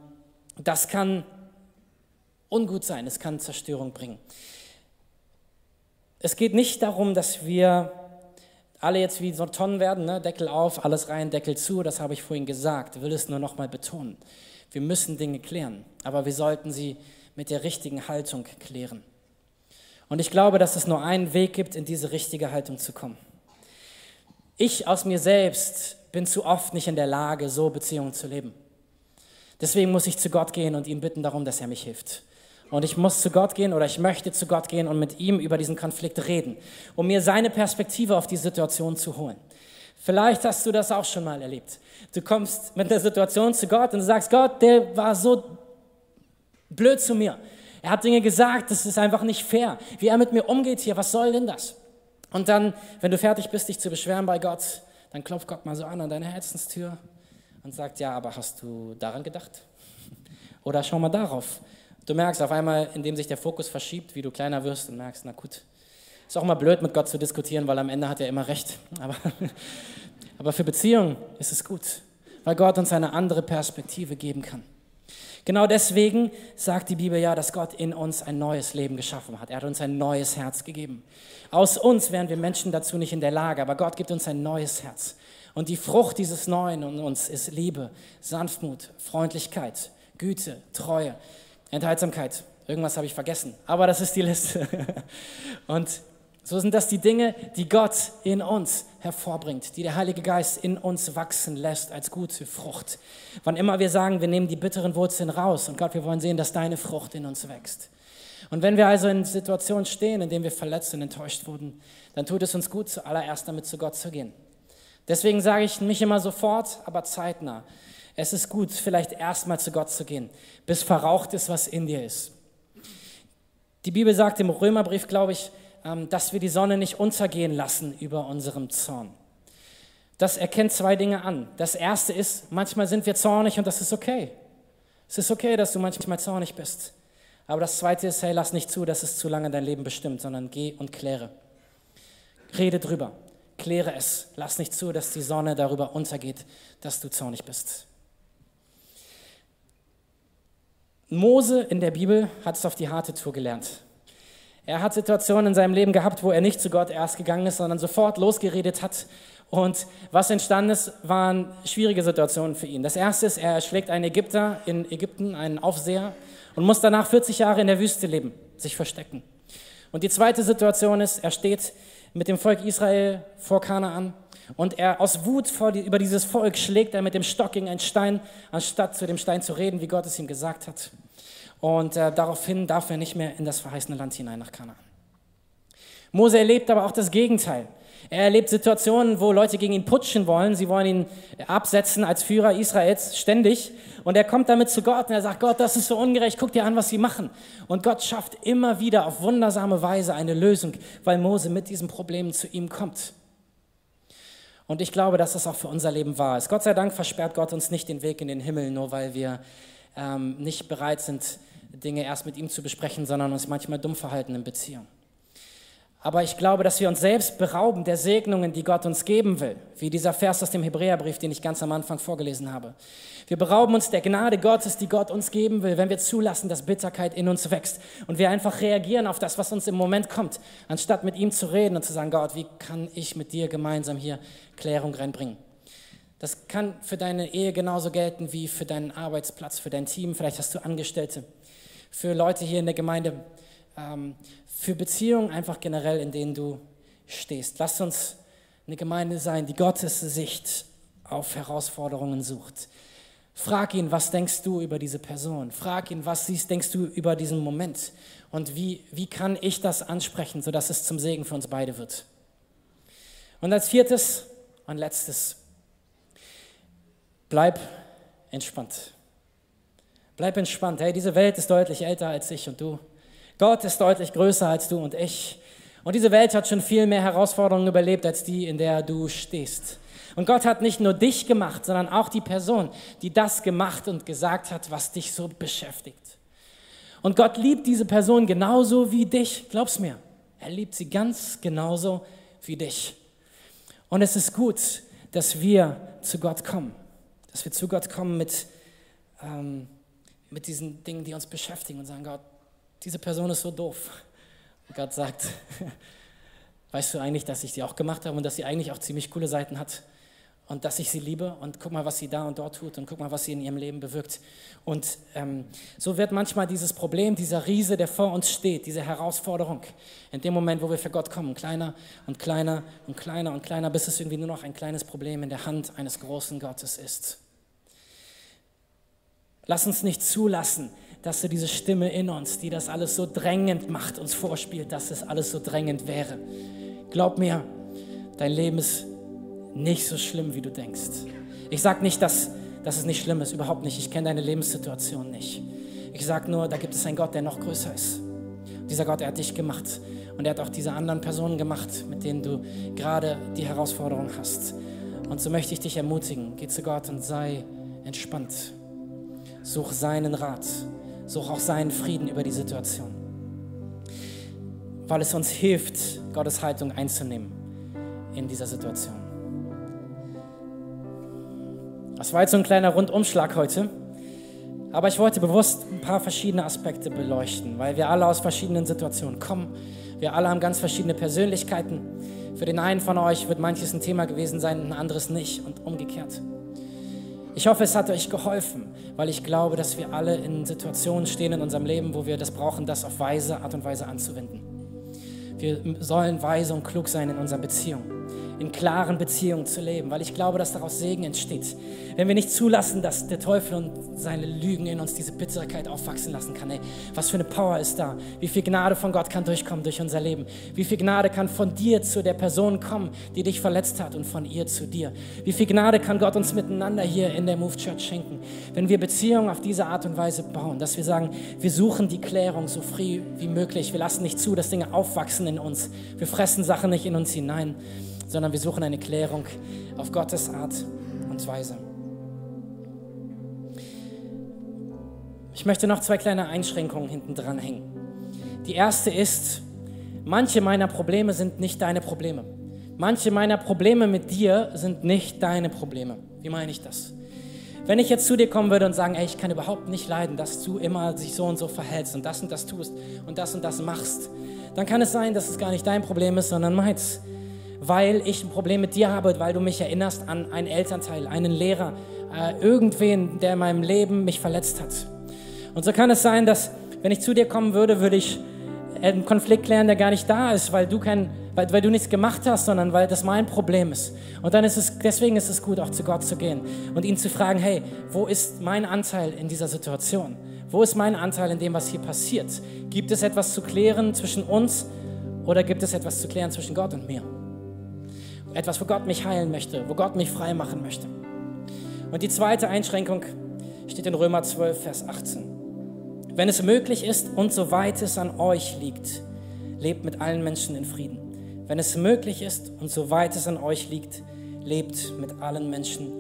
das kann ungut sein, es kann Zerstörung bringen. Es geht nicht darum, dass wir alle jetzt wie so Tonnen werden, ne? Deckel auf, alles rein, Deckel zu, das habe ich vorhin gesagt, will es nur noch mal betonen. Wir müssen Dinge klären, aber wir sollten sie mit der richtigen Haltung klären. Und ich glaube, dass es nur einen Weg gibt, in diese richtige Haltung zu kommen. Ich aus mir selbst bin zu oft nicht in der Lage, so Beziehungen zu leben. Deswegen muss ich zu Gott gehen und ihn bitten darum, dass er mich hilft. Und ich muss zu Gott gehen oder ich möchte zu Gott gehen und mit ihm über diesen Konflikt reden, um mir seine Perspektive auf die Situation zu holen. Vielleicht hast du das auch schon mal erlebt. Du kommst mit der Situation zu Gott und sagst, Gott, der war so blöd zu mir. Er hat Dinge gesagt, das ist einfach nicht fair. Wie er mit mir umgeht hier, was soll denn das? Und dann, wenn du fertig bist, dich zu beschweren bei Gott, dann klopft Gott mal so an an deine Herzenstür und sagt, ja, aber hast du daran gedacht? Oder schau mal darauf. Du merkst auf einmal, indem sich der Fokus verschiebt, wie du kleiner wirst und merkst, na gut, ist auch immer blöd, mit Gott zu diskutieren, weil am Ende hat er immer recht. Aber, aber für Beziehungen ist es gut, weil Gott uns eine andere Perspektive geben kann. Genau deswegen sagt die Bibel ja, dass Gott in uns ein neues Leben geschaffen hat. Er hat uns ein neues Herz gegeben. Aus uns wären wir Menschen dazu nicht in der Lage, aber Gott gibt uns ein neues Herz. Und die Frucht dieses Neuen in uns ist Liebe, Sanftmut, Freundlichkeit, Güte, Treue, Enthaltsamkeit. Irgendwas habe ich vergessen, aber das ist die Liste. Und so sind das die Dinge, die Gott in uns hervorbringt, die der Heilige Geist in uns wachsen lässt als gute Frucht. Wann immer wir sagen, wir nehmen die bitteren Wurzeln raus und Gott, wir wollen sehen, dass deine Frucht in uns wächst. Und wenn wir also in Situationen stehen, in denen wir verletzt und enttäuscht wurden, dann tut es uns gut, zuallererst damit zu Gott zu gehen. Deswegen sage ich nicht immer sofort, aber zeitnah. Es ist gut, vielleicht erstmal zu Gott zu gehen, bis verraucht ist, was in dir ist. Die Bibel sagt im Römerbrief, glaube ich, ähm, dass wir die Sonne nicht untergehen lassen über unserem Zorn. Das erkennt zwei Dinge an. Das erste ist, manchmal sind wir zornig und das ist okay. Es ist okay, dass du manchmal zornig bist. Aber das zweite ist, hey, lass nicht zu, dass es zu lange dein Leben bestimmt, sondern geh und kläre. Rede drüber, kläre es. Lass nicht zu, dass die Sonne darüber untergeht, dass du zornig bist. Mose in der Bibel hat es auf die harte Tour gelernt. Er hat Situationen in seinem Leben gehabt, wo er nicht zu Gott erst gegangen ist, sondern sofort losgeredet hat. Und was entstanden ist, waren schwierige Situationen für ihn. Das erste ist, er erschlägt einen Ägypter in Ägypten, einen Aufseher, und muss danach 40 Jahre in der Wüste leben, sich verstecken. Und die zweite Situation ist, er steht mit dem Volk Israel vor Kanaan und er aus Wut die, über dieses Volk schlägt er mit dem Stock gegen einen Stein, anstatt zu dem Stein zu reden, wie Gott es ihm gesagt hat. Und äh, daraufhin darf er nicht mehr in das verheißene Land hinein nach Kanaan. Mose erlebt aber auch das Gegenteil. Er erlebt Situationen, wo Leute gegen ihn putschen wollen. Sie wollen ihn absetzen als Führer Israels ständig. Und er kommt damit zu Gott und er sagt, Gott, das ist so ungerecht, guck dir an, was sie machen. Und Gott schafft immer wieder auf wundersame Weise eine Lösung, weil Mose mit diesen Problemen zu ihm kommt. Und ich glaube, dass das auch für unser Leben wahr ist. Gott sei Dank versperrt Gott uns nicht den Weg in den Himmel, nur weil wir ähm, nicht bereit sind, Dinge erst mit ihm zu besprechen, sondern uns manchmal dumm verhalten in Beziehung. Aber ich glaube, dass wir uns selbst berauben der Segnungen, die Gott uns geben will, wie dieser Vers aus dem Hebräerbrief, den ich ganz am Anfang vorgelesen habe. Wir berauben uns der Gnade Gottes, die Gott uns geben will, wenn wir zulassen, dass Bitterkeit in uns wächst und wir einfach reagieren auf das, was uns im Moment kommt, anstatt mit ihm zu reden und zu sagen, Gott, wie kann ich mit dir gemeinsam hier Klärung reinbringen? Das kann für deine Ehe genauso gelten wie für deinen Arbeitsplatz, für dein Team. Vielleicht hast du Angestellte, für Leute hier in der Gemeinde, ähm, für Beziehungen einfach generell, in denen du stehst. Lass uns eine Gemeinde sein, die Gottes Sicht auf Herausforderungen sucht. Frag ihn, was denkst du über diese Person? Frag ihn, was siehst, denkst du über diesen Moment? Und wie, wie kann ich das ansprechen, sodass es zum Segen für uns beide wird? Und als viertes und letztes, bleib entspannt. Bleib entspannt. Hey, diese Welt ist deutlich älter als ich und du. Gott ist deutlich größer als du und ich. Und diese Welt hat schon viel mehr Herausforderungen überlebt als die, in der du stehst. Und Gott hat nicht nur dich gemacht, sondern auch die Person, die das gemacht und gesagt hat, was dich so beschäftigt. Und Gott liebt diese Person genauso wie dich, glaub's mir. Er liebt sie ganz genauso wie dich. Und es ist gut, dass wir zu Gott kommen, dass wir zu Gott kommen mit, ähm, mit diesen Dingen, die uns beschäftigen und sagen, Gott, diese Person ist so doof. Und Gott sagt, weißt du eigentlich, dass ich sie auch gemacht habe und dass sie eigentlich auch ziemlich coole Seiten hat und dass ich sie liebe und guck mal, was sie da und dort tut und guck mal, was sie in ihrem Leben bewirkt. Und ähm, so wird manchmal dieses Problem, dieser Riese, der vor uns steht, diese Herausforderung, in dem Moment, wo wir für Gott kommen, kleiner und kleiner und kleiner und kleiner, bis es irgendwie nur noch ein kleines Problem in der Hand eines großen Gottes ist. Lass uns nicht zulassen, dass du diese Stimme in uns, die das alles so drängend macht, uns vorspielt, dass es alles so drängend wäre. Glaub mir, dein Leben ist nicht so schlimm, wie du denkst. Ich sage nicht, dass, dass es nicht schlimm ist, überhaupt nicht. Ich kenne deine Lebenssituation nicht. Ich sage nur, da gibt es einen Gott, der noch größer ist. Dieser Gott, er hat dich gemacht. Und er hat auch diese anderen Personen gemacht, mit denen du gerade die Herausforderung hast. Und so möchte ich dich ermutigen, geh zu Gott und sei entspannt. Such seinen Rat. Such auch seinen Frieden über die Situation. Weil es uns hilft, Gottes Haltung einzunehmen in dieser Situation. Das war jetzt so ein kleiner Rundumschlag heute. Aber ich wollte bewusst ein paar verschiedene Aspekte beleuchten, weil wir alle aus verschiedenen Situationen kommen. Wir alle haben ganz verschiedene Persönlichkeiten. Für den einen von euch wird manches ein Thema gewesen sein, ein anderes nicht und umgekehrt. Ich hoffe, es hat euch geholfen, weil ich glaube, dass wir alle in Situationen stehen in unserem Leben, wo wir das brauchen, das auf weise Art und Weise anzuwenden. Wir sollen weise und klug sein in unseren Beziehungen in klaren Beziehungen zu leben, weil ich glaube, dass daraus Segen entsteht. Wenn wir nicht zulassen, dass der Teufel und seine Lügen in uns diese Bitterkeit aufwachsen lassen kann, ey, was für eine Power ist da? Wie viel Gnade von Gott kann durchkommen durch unser Leben? Wie viel Gnade kann von dir zu der Person kommen, die dich verletzt hat und von ihr zu dir? Wie viel Gnade kann Gott uns miteinander hier in der Move Church schenken, wenn wir Beziehungen auf diese Art und Weise bauen, dass wir sagen, wir suchen die Klärung so früh wie möglich. Wir lassen nicht zu, dass Dinge aufwachsen in uns. Wir fressen Sachen nicht in uns hinein sondern wir suchen eine Klärung auf Gottes Art und Weise. Ich möchte noch zwei kleine Einschränkungen hinten dran hängen. Die erste ist, manche meiner Probleme sind nicht deine Probleme. Manche meiner Probleme mit dir sind nicht deine Probleme. Wie meine ich das? Wenn ich jetzt zu dir kommen würde und sagen, ey, ich kann überhaupt nicht leiden, dass du immer dich so und so verhältst und das und das tust und das und das machst, dann kann es sein, dass es gar nicht dein Problem ist, sondern meins weil ich ein Problem mit dir habe, weil du mich erinnerst an einen Elternteil, einen Lehrer, äh, irgendwen, der in meinem Leben mich verletzt hat. Und so kann es sein, dass wenn ich zu dir kommen würde, würde ich einen Konflikt klären, der gar nicht da ist, weil du kein, weil, weil du nichts gemacht hast, sondern weil das mein Problem ist. Und dann ist es, deswegen ist es gut, auch zu Gott zu gehen und ihn zu fragen, hey, wo ist mein Anteil in dieser Situation? Wo ist mein Anteil in dem, was hier passiert? Gibt es etwas zu klären zwischen uns oder gibt es etwas zu klären zwischen Gott und mir? Etwas, wo Gott mich heilen möchte, wo Gott mich frei machen möchte. Und die zweite Einschränkung steht in Römer 12, Vers 18. Wenn es möglich ist und soweit es an euch liegt, lebt mit allen Menschen in Frieden. Wenn es möglich ist und soweit es an euch liegt, lebt mit allen Menschen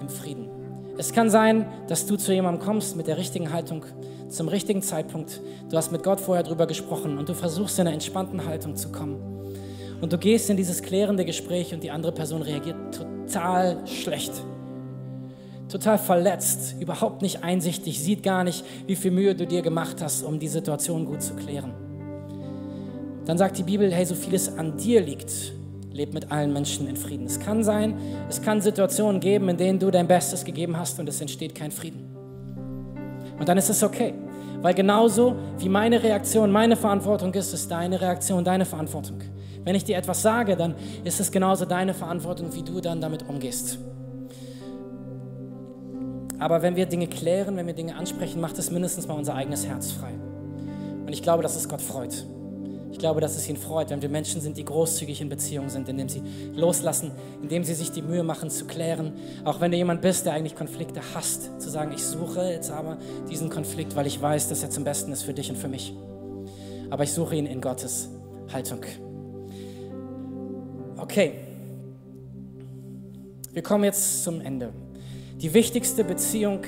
im Frieden. Es kann sein, dass du zu jemandem kommst mit der richtigen Haltung, zum richtigen Zeitpunkt. Du hast mit Gott vorher drüber gesprochen und du versuchst in einer entspannten Haltung zu kommen. Und du gehst in dieses klärende Gespräch und die andere Person reagiert total schlecht. Total verletzt, überhaupt nicht einsichtig, sieht gar nicht, wie viel Mühe du dir gemacht hast, um die Situation gut zu klären. Dann sagt die Bibel, hey, so vieles an dir liegt, Leb mit allen Menschen in Frieden. Es kann sein, es kann Situationen geben, in denen du dein Bestes gegeben hast und es entsteht kein Frieden. Und dann ist es okay, weil genauso wie meine Reaktion meine Verantwortung ist, ist deine Reaktion deine Verantwortung. Wenn ich dir etwas sage, dann ist es genauso deine Verantwortung, wie du dann damit umgehst. Aber wenn wir Dinge klären, wenn wir Dinge ansprechen, macht es mindestens mal unser eigenes Herz frei. Und ich glaube, dass es Gott freut. Ich glaube, dass es ihn freut, wenn wir Menschen sind, die großzügig in Beziehungen sind, indem sie loslassen, indem sie sich die Mühe machen zu klären. Auch wenn du jemand bist, der eigentlich Konflikte hasst, zu sagen, ich suche jetzt aber diesen Konflikt, weil ich weiß, dass er zum Besten ist für dich und für mich. Aber ich suche ihn in Gottes Haltung. Okay, wir kommen jetzt zum Ende. Die wichtigste Beziehung,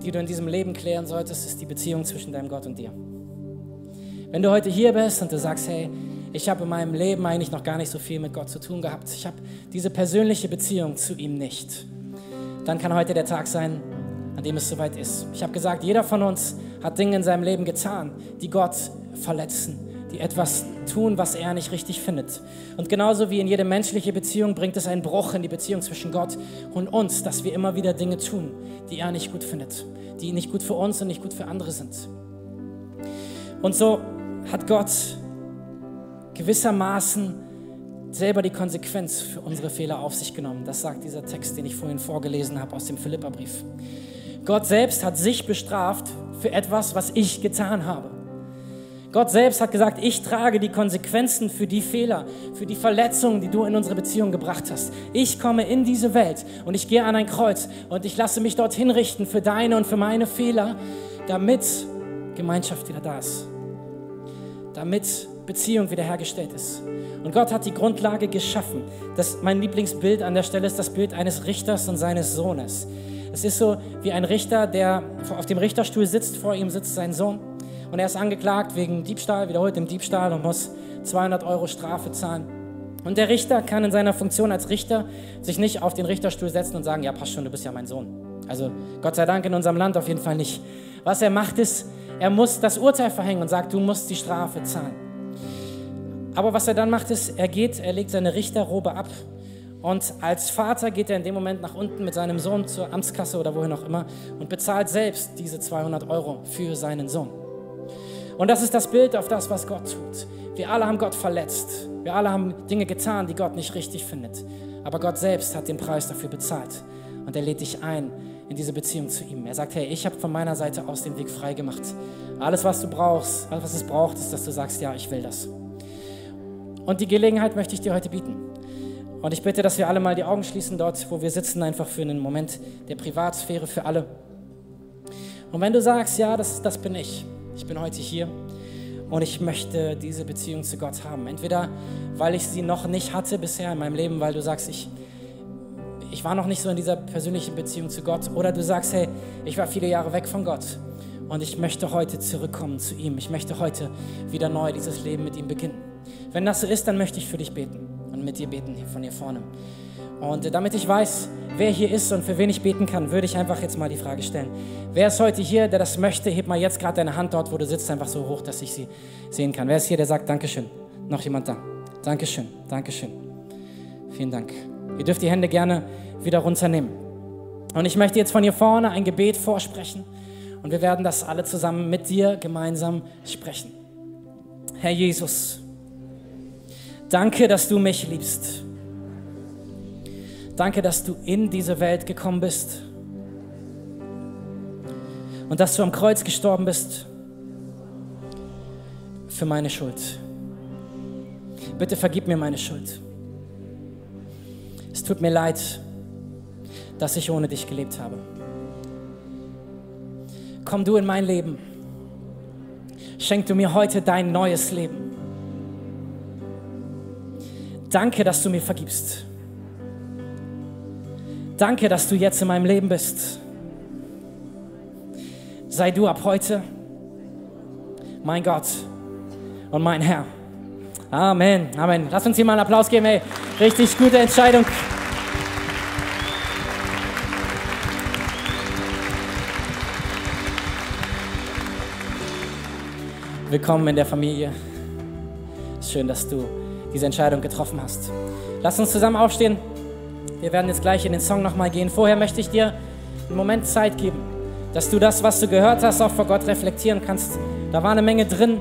die du in diesem Leben klären solltest, ist die Beziehung zwischen deinem Gott und dir. Wenn du heute hier bist und du sagst, hey, ich habe in meinem Leben eigentlich noch gar nicht so viel mit Gott zu tun gehabt, ich habe diese persönliche Beziehung zu ihm nicht, dann kann heute der Tag sein, an dem es soweit ist. Ich habe gesagt, jeder von uns hat Dinge in seinem Leben getan, die Gott verletzen, die etwas tun, was er nicht richtig findet. Und genauso wie in jede menschliche Beziehung bringt es einen Bruch in die Beziehung zwischen Gott und uns, dass wir immer wieder Dinge tun, die er nicht gut findet, die nicht gut für uns und nicht gut für andere sind. Und so hat Gott gewissermaßen selber die Konsequenz für unsere Fehler auf sich genommen. Das sagt dieser Text, den ich vorhin vorgelesen habe aus dem Philipperbrief. Gott selbst hat sich bestraft für etwas, was ich getan habe. Gott selbst hat gesagt, ich trage die Konsequenzen für die Fehler, für die Verletzungen, die du in unsere Beziehung gebracht hast. Ich komme in diese Welt und ich gehe an ein Kreuz und ich lasse mich dorthin richten für deine und für meine Fehler, damit Gemeinschaft wieder da ist damit Beziehung wiederhergestellt ist. Und Gott hat die Grundlage geschaffen. Das, mein Lieblingsbild an der Stelle ist das Bild eines Richters und seines Sohnes. Es ist so wie ein Richter, der auf dem Richterstuhl sitzt, vor ihm sitzt sein Sohn und er ist angeklagt wegen Diebstahl, wiederholtem Diebstahl und muss 200 Euro Strafe zahlen. Und der Richter kann in seiner Funktion als Richter sich nicht auf den Richterstuhl setzen und sagen, ja, passt schon, du bist ja mein Sohn. Also Gott sei Dank in unserem Land auf jeden Fall nicht. Was er macht ist, er muss das Urteil verhängen und sagt, du musst die Strafe zahlen. Aber was er dann macht, ist, er geht, er legt seine Richterrobe ab und als Vater geht er in dem Moment nach unten mit seinem Sohn zur Amtskasse oder wohin auch immer und bezahlt selbst diese 200 Euro für seinen Sohn. Und das ist das Bild auf das, was Gott tut. Wir alle haben Gott verletzt. Wir alle haben Dinge getan, die Gott nicht richtig findet. Aber Gott selbst hat den Preis dafür bezahlt. Und er lädt dich ein, in diese Beziehung zu ihm. Er sagt, hey, ich habe von meiner Seite aus den Weg frei gemacht. Alles, was du brauchst, alles, was es braucht, ist, dass du sagst, ja, ich will das. Und die Gelegenheit möchte ich dir heute bieten. Und ich bitte, dass wir alle mal die Augen schließen dort, wo wir sitzen, einfach für einen Moment der Privatsphäre für alle. Und wenn du sagst, ja, das, das bin ich, ich bin heute hier und ich möchte diese Beziehung zu Gott haben. Entweder weil ich sie noch nicht hatte bisher in meinem Leben, weil du sagst, ich, ich war noch nicht so in dieser persönlichen Beziehung zu Gott. Oder du sagst, hey, ich war viele Jahre weg von Gott und ich möchte heute zurückkommen zu ihm. Ich möchte heute wieder neu dieses Leben mit ihm beginnen. Wenn das so ist, dann möchte ich für dich beten und mit dir beten hier von hier vorne. Und damit ich weiß, wer hier ist und für wen ich beten kann, würde ich einfach jetzt mal die Frage stellen. Wer ist heute hier, der das möchte? Heb mal jetzt gerade deine Hand dort, wo du sitzt, einfach so hoch, dass ich sie sehen kann. Wer ist hier, der sagt Dankeschön? Noch jemand da? Dankeschön, Dankeschön. Vielen Dank. Ihr dürft die Hände gerne wieder runternehmen. Und ich möchte jetzt von hier vorne ein Gebet vorsprechen und wir werden das alle zusammen mit dir gemeinsam sprechen. Herr Jesus, danke, dass du mich liebst. Danke, dass du in diese Welt gekommen bist und dass du am Kreuz gestorben bist für meine Schuld. Bitte vergib mir meine Schuld. Es tut mir leid, dass ich ohne dich gelebt habe. Komm du in mein Leben. Schenk du mir heute dein neues Leben. Danke, dass du mir vergibst. Danke, dass du jetzt in meinem Leben bist. Sei du ab heute mein Gott und mein Herr. Amen, Amen. Lass uns hier mal einen Applaus geben, ey. Richtig gute Entscheidung. Willkommen in der Familie. Schön, dass du diese Entscheidung getroffen hast. Lass uns zusammen aufstehen. Wir werden jetzt gleich in den Song nochmal gehen. Vorher möchte ich dir einen Moment Zeit geben, dass du das, was du gehört hast, auch vor Gott reflektieren kannst. Da war eine Menge drin.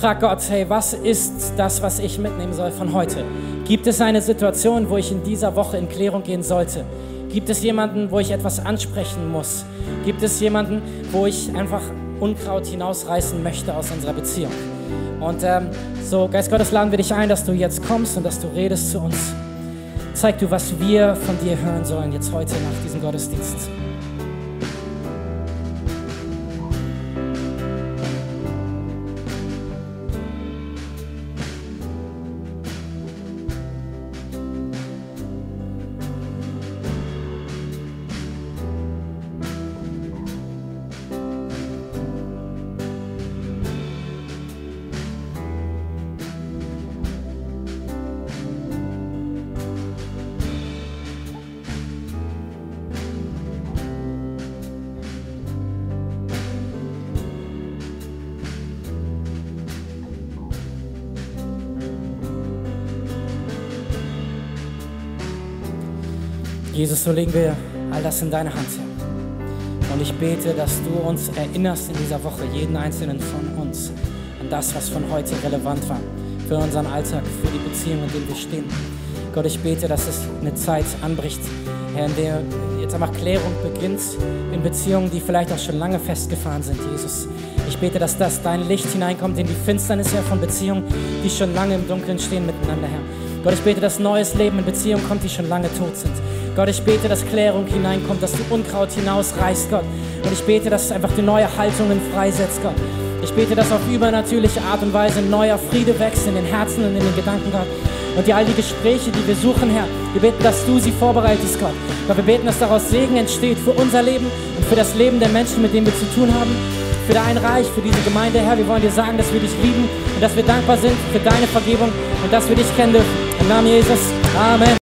Frag Gott, hey, was ist das, was ich mitnehmen soll von heute? Gibt es eine Situation, wo ich in dieser Woche in Klärung gehen sollte? Gibt es jemanden, wo ich etwas ansprechen muss? Gibt es jemanden, wo ich einfach Unkraut hinausreißen möchte aus unserer Beziehung. Und ähm, so, Geist Gottes, laden wir dich ein, dass du jetzt kommst und dass du redest zu uns. Zeig du, was wir von dir hören sollen jetzt heute nach diesem Gottesdienst. Jesus, so legen wir all das in deine Hand, Herr. Und ich bete, dass du uns erinnerst in dieser Woche, jeden einzelnen von uns, an das, was von heute relevant war, für unseren Alltag, für die Beziehung, in der wir stehen. Gott, ich bete, dass es eine Zeit anbricht, Herr, in der jetzt einfach Klärung beginnt in Beziehungen, die vielleicht auch schon lange festgefahren sind, Jesus. Ich bete, dass das dein Licht hineinkommt in die Finsternis, Herr, von Beziehungen, die schon lange im Dunkeln stehen miteinander, Herr. Gott, ich bete, dass neues Leben in Beziehungen kommt, die schon lange tot sind. Gott, ich bete, dass Klärung hineinkommt, dass du Unkraut hinausreißt, Gott. Und ich bete, dass einfach die neue Haltungen freisetzt, Gott. Ich bete, dass auf übernatürliche Art und Weise neuer Friede wächst in den Herzen und in den Gedanken, Gott. Und die all die Gespräche, die wir suchen, Herr, wir beten, dass du sie vorbereitest, Gott. Gott, wir beten, dass daraus Segen entsteht für unser Leben und für das Leben der Menschen, mit denen wir zu tun haben. Für dein Reich, für diese Gemeinde, Herr. Wir wollen dir sagen, dass wir dich lieben und dass wir dankbar sind für deine Vergebung und dass wir dich kennen dürfen. Im Namen Jesus. Amen.